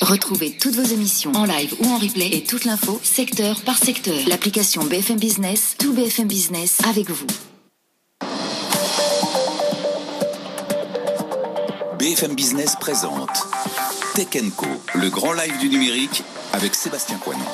Retrouvez toutes vos émissions en live ou en replay et toute l'info secteur par secteur. L'application BFM Business, tout BFM Business avec vous. BFM Business présente Tech Co, le grand live du numérique avec Sébastien Coinon.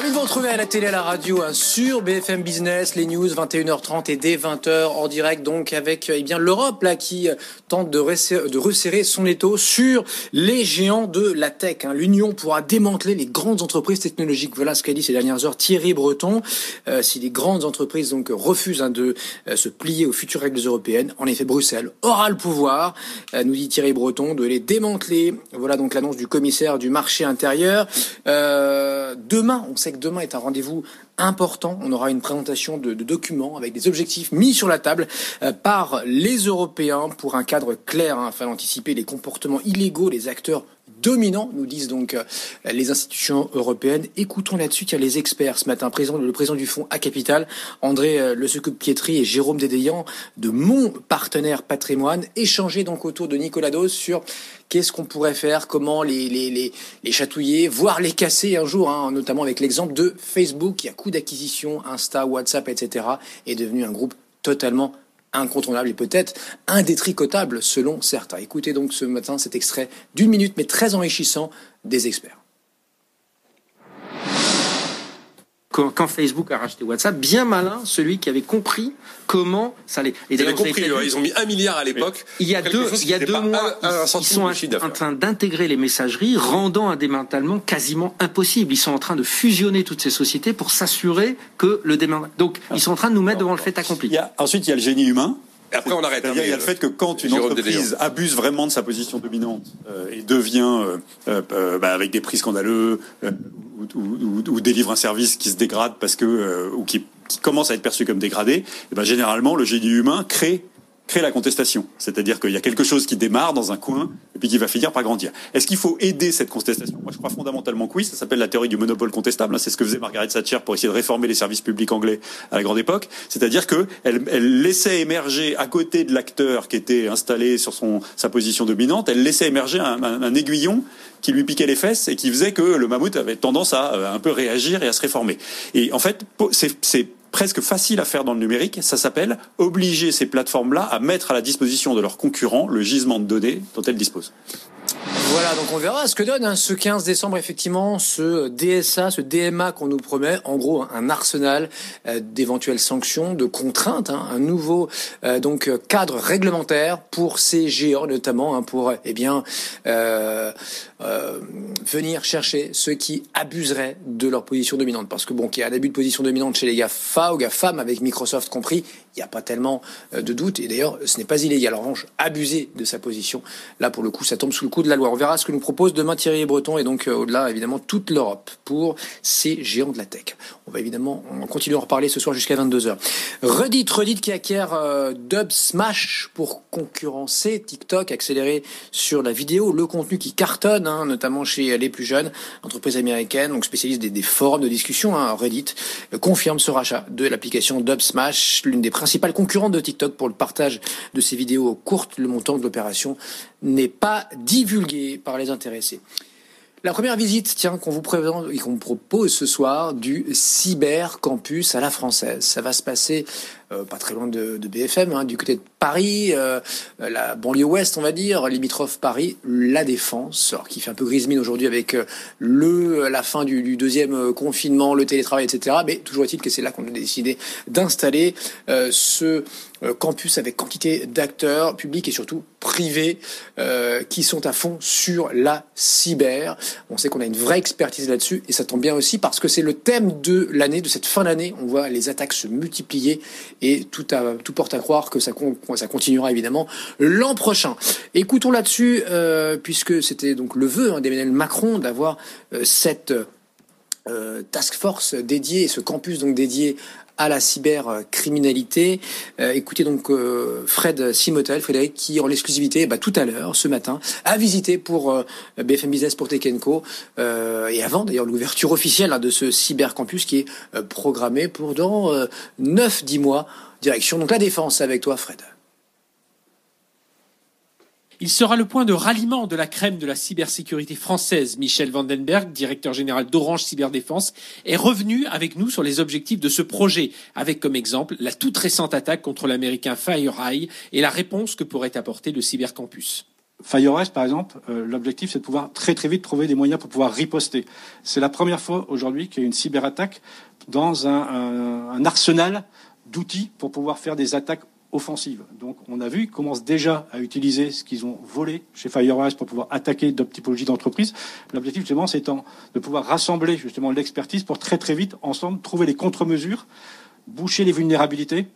Ravi vous retrouver à la télé, à la radio, hein, sur BFM Business, les news 21h30 et dès 20h en direct, donc avec eh bien l'Europe là qui euh, tente de resserrer, son étau sur les géants de la tech. Hein. L'Union pourra démanteler les grandes entreprises technologiques. Voilà ce qu'a dit ces dernières heures Thierry Breton. Euh, si les grandes entreprises donc refusent hein, de euh, se plier aux futures règles européennes, en effet Bruxelles aura le pouvoir, nous dit Thierry Breton, de les démanteler. Voilà donc l'annonce du commissaire du marché intérieur. demain, on sait demain est un rendez-vous important. On aura une présentation de, documents avec des objectifs mis sur la table euh, par les Européens pour un cadre clair hein, afin d'anticiper les comportements illégaux des acteurs dominants, nous disent donc euh, les institutions européennes. Écoutons là-dessus, il y a les experts ce matin, le président du fonds A Capital, André euh, Le Pietri et Jérôme Dédéian de mon partenaire patrimoine, échanger donc autour de Nicolas Dose sur qu'est-ce qu'on pourrait faire, comment les, les, les, chatouiller, voire les casser un jour, hein, notamment avec l'exemple de Facebook qui, a coup d'acquisition, Insta, WhatsApp, etc., est devenu un groupe totalement incontournable et peut-être indétricotable selon certains. Écoutez donc ce matin cet extrait d'une minute mais très enrichissant des experts. Quand, Facebook a racheté WhatsApp, bien malin celui qui avait compris comment ça allait. Et ils, compris, ils ont mis un milliard à l'époque. Il y a deux, il y a deux mois, ils sont en train d'intégrer les messageries, rendant un démantèlement quasiment impossible. Ils sont en train de fusionner toutes ces sociétés pour s'assurer que le démantèlement. Donc, ils sont en train de nous mettre devant le fait accompli. ensuite, il y a le génie humain. Après, on arrête. Hein, il y a le fait que quand une entreprise abuse vraiment de sa position dominante euh, et devient euh, euh, bah, avec des prix scandaleux ou, délivre un service qui se dégrade parce que ou qui, commence à être perçu comme dégradé, et eh ben généralement le génie humain crée crée la contestation. C'est-à-dire qu'il y a quelque chose qui démarre dans un coin et puis qui va finir par grandir. Est-ce qu'il faut aider cette contestation? Moi, je crois fondamentalement que oui. Ça s'appelle la théorie du monopole contestable. Hein. C'est ce que faisait Margaret Thatcher pour essayer de réformer les services publics anglais à la grande époque. C'est-à-dire que elle, laissait émerger à côté de l'acteur qui était installé sur son, sa position dominante, elle laissait émerger un, un aiguillon qui lui piquait les fesses et qui faisait que le mammouth avait tendance à euh, un peu réagir et à se réformer. Et en fait, c'est presque facile à faire dans le numérique. Ça s'appelle obliger ces plateformes-là à mettre à la disposition de leurs concurrents le gisement de données dont elles disposent. Voilà, donc on verra ce que donne hein, ce 15 décembre, effectivement, ce DSA, ce DMA qu'on nous promet, en gros un arsenal euh, d'éventuelles sanctions, de contraintes, hein, un nouveau euh, donc cadre réglementaire pour ces géants, notamment hein, pour eh bien euh, venir chercher ceux qui abuseraient de leur position dominante. Parce que bon, qu'il y a un abus de position dominante chez les GAFA ou GAFAM, avec Microsoft compris, il n'y a pas tellement de doute. Et d'ailleurs, ce n'est pas illégal. En revanche, abuser de sa position, là pour le coup, ça tombe sous le coup de la loi. Verra ce que nous propose demain Thierry Breton et donc euh, au-delà évidemment toute l'Europe pour ces géants de la tech. On va évidemment on continue à en reparler ce soir jusqu'à 22h. Reddit, Reddit qui acquiert euh, Dub Smash pour concurrencer TikTok, accélérer sur la vidéo, le contenu qui cartonne, hein, notamment chez les plus jeunes, entreprises américaines, donc spécialistes des, forums de discussion. Hein, Reddit euh, confirme ce rachat de l'application Dub Smash, l'une des principales concurrentes de TikTok pour le partage de ces vidéos courtes. Le montant de l'opération n'est pas divulgué par les intéressés. La première visite, tiens, qu'on vous présente et qu'on propose ce soir du Cyber Campus à la française. Ça va se passer pas très loin de, BFM, hein, du côté de Paris, euh, la banlieue ouest, on va dire, limitrophe Paris, la Défense, alors qui fait un peu grise mine aujourd'hui avec euh, le la fin du, deuxième confinement, le télétravail, etc. Mais toujours est-il que c'est là qu'on a décidé d'installer ce campus avec quantité d'acteurs publics et surtout privés qui sont à fond sur la cyber. On sait qu'on a une vraie expertise là-dessus et ça tombe bien aussi parce que c'est le thème de l'année, de cette fin d'année. On voit les attaques se multiplier et tout, à, tout porte à croire que ça, continuera évidemment l'an prochain. Écoutons là-dessus, euh, puisque c'était donc le vœu hein, d'Emmanuel Macron d'avoir euh, cette euh, task force dédiée, ce campus donc dédié à la cybercriminalité. Euh, écoutez donc euh, Fred Simotel, Frédéric, qui en l'exclusivité bah, tout à l'heure, ce matin, a visité pour euh, BFM Business pour Tekenco, et avant d'ailleurs l'ouverture officielle hein, de ce cybercampus qui est programmé pour dans 9-10 mois. Direction donc la défense avec toi Fred. Il sera le point de ralliement de la crème de la cybersécurité française. Michel Vandenberg, directeur général d'Orange Cyberdéfense, est revenu avec nous sur les objectifs de ce projet, avec comme exemple la toute récente attaque contre l'américain FireEye et la réponse que pourrait apporter le cybercampus. FireEye, par exemple, euh, l'objectif, c'est de pouvoir très très vite trouver des moyens pour pouvoir riposter. C'est la première fois aujourd'hui qu'il y a une cyberattaque dans un arsenal d'outils pour pouvoir faire des attaques offensive. Donc on a vu qu'ils commencent déjà à utiliser ce qu'ils ont volé chez Firewise pour pouvoir attaquer d'autres typologies d'entreprises. L'objectif justement c'est de pouvoir rassembler justement l'expertise pour très très vite ensemble trouver les contre-mesures, boucher les vulnérabilités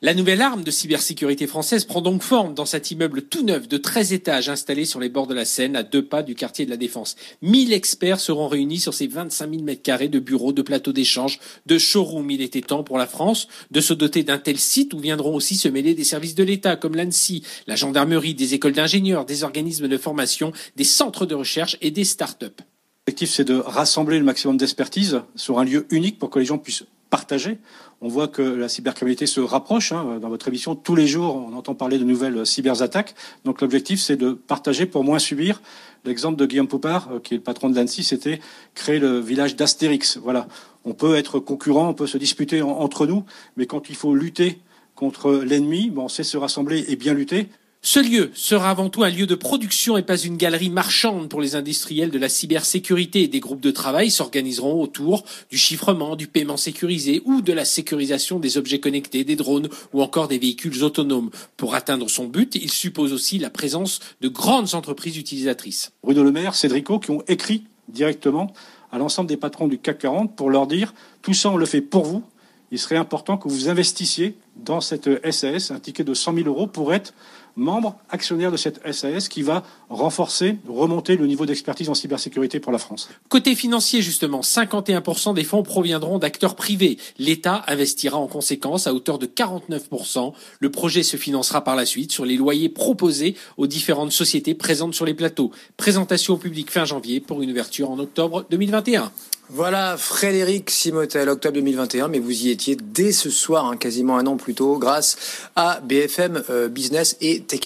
la nouvelle arme de cybersécurité française prend donc forme dans cet immeuble tout neuf de 13 étages installé sur les bords de la Seine, à deux pas du quartier de la Défense. 1000 experts seront réunis sur ces 25 000 mètres carrés de bureaux, de plateaux d'échange, de showrooms. Il était temps pour la France de se doter d'un tel site où viendront aussi se mêler des services de l'État comme l'ANSI, la gendarmerie, des écoles d'ingénieurs, des organismes de formation, des centres de recherche et des start-up. L'objectif, c'est de rassembler le maximum d'expertise sur un lieu unique pour que les gens puissent partager. On voit que la cybercriminalité se rapproche. Hein. Dans votre émission, tous les jours, on entend parler de nouvelles cyberattaques. Donc l'objectif, c'est de partager pour moins subir. L'exemple de Guillaume Poupard, euh, qui est le patron de l'ANSI, c'était créer le village d'Astérix. Voilà. On peut être concurrent, on peut se disputer entre nous, mais quand il faut lutter contre l'ennemi, bon, on sait se rassembler et bien lutter. Ce lieu sera avant tout un lieu de production et pas une galerie marchande pour les industriels de la cybersécurité. Des groupes de travail s'organiseront autour du chiffrement, du paiement sécurisé ou de la sécurisation des objets connectés, des drones ou encore des véhicules autonomes. Pour atteindre son but, il suppose aussi la présence de grandes entreprises utilisatrices. Bruno Le Maire, Cédrico, qui ont écrit directement à l'ensemble des patrons du CAC 40 pour leur dire tout ça on le fait pour vous. Il serait important que vous investissiez dans cette SAS, un ticket de 100 000 euros pour être membre actionnaire de cette SAS qui va renforcer, remonter le niveau d'expertise en cybersécurité pour la France. Côté financier, justement, 51% des fonds proviendront d'acteurs privés. L'État investira en conséquence à hauteur de 49%. Le projet se financera par la suite sur les loyers proposés aux différentes sociétés présentes sur les plateaux. Présentation au public fin janvier pour une ouverture en octobre 2021. Voilà, Frédéric Simotel, octobre 2021, mais vous y étiez dès ce soir, hein, quasiment un an plus tôt, grâce à BFM euh, Business et Tech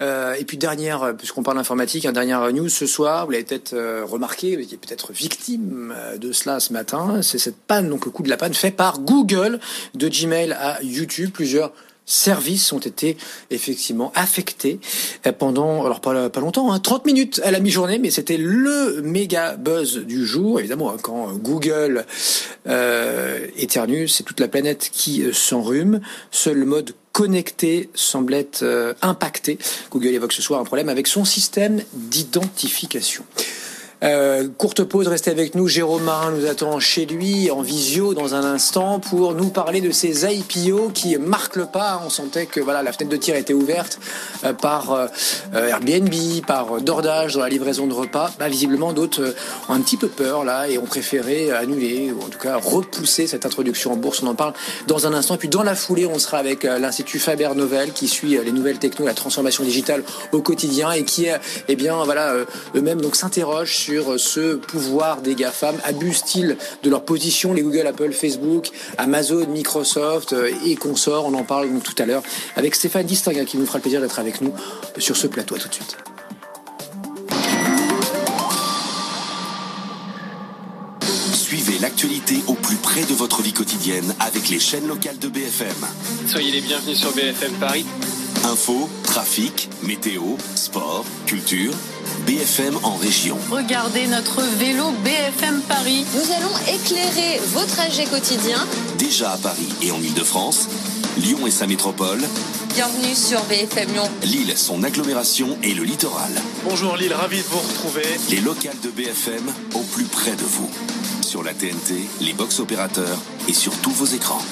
euh, et puis dernière, euh, puisqu'on parle d'informatique, un dernière news ce soir, vous l'avez peut-être remarqué, vous étiez peut-être victime de cela ce matin, c'est cette panne, donc le coup de la panne fait par Google de Gmail à YouTube, plusieurs services ont été effectivement affectés euh, pendant, alors pas, pas longtemps, hein, 30 minutes à la mi-journée, mais c'était le méga buzz du jour. Évidemment, hein, quand Google euh, éternue, c'est toute la planète qui euh, s'enrhume. Seul mode connecté semble être euh, impacté. Google évoque ce soir un problème avec son système d'identification. Euh, courte pause, restez avec nous. Jérôme Marin nous attend chez lui en visio dans un instant pour nous parler de ces IPO qui marquent le pas. On sentait que voilà la fenêtre de tir était ouverte euh, par euh, Airbnb, par Dordage dans la livraison de repas. Bah, visiblement, d'autres ont un petit peu peur là et ont préféré annuler ou en tout cas repousser cette introduction en bourse. On en parle dans un instant. Et puis dans la foulée, on sera avec l'Institut Faber Novel qui suit les nouvelles techno, la transformation digitale au quotidien et qui, eh bien, voilà, eux-mêmes donc s'interrogent sur ce pouvoir des GAFAM. Abusent-ils de leur position, les Google, Apple, Facebook, Amazon, Microsoft euh, et consorts On en parle donc tout à l'heure avec Stéphane Distinga qui nous fera le plaisir d'être avec nous sur ce plateau. tout de suite. Suivez l'actualité au plus près de votre vie quotidienne avec les chaînes locales de BFM. Soyez les bienvenus sur BFM Paris. Info, trafic, météo, sport, culture. BFM en région. Regardez notre vélo BFM Paris. Nous allons éclairer vos trajets quotidiens. Déjà à Paris et en Ile-de-France, Lyon et sa métropole. Bienvenue sur BFM Lyon. Lille, son agglomération et le littoral. Bonjour Lille, ravi de vous retrouver. Les locales de BFM au plus près de vous. Sur la TNT, les box opérateurs et sur tous vos écrans.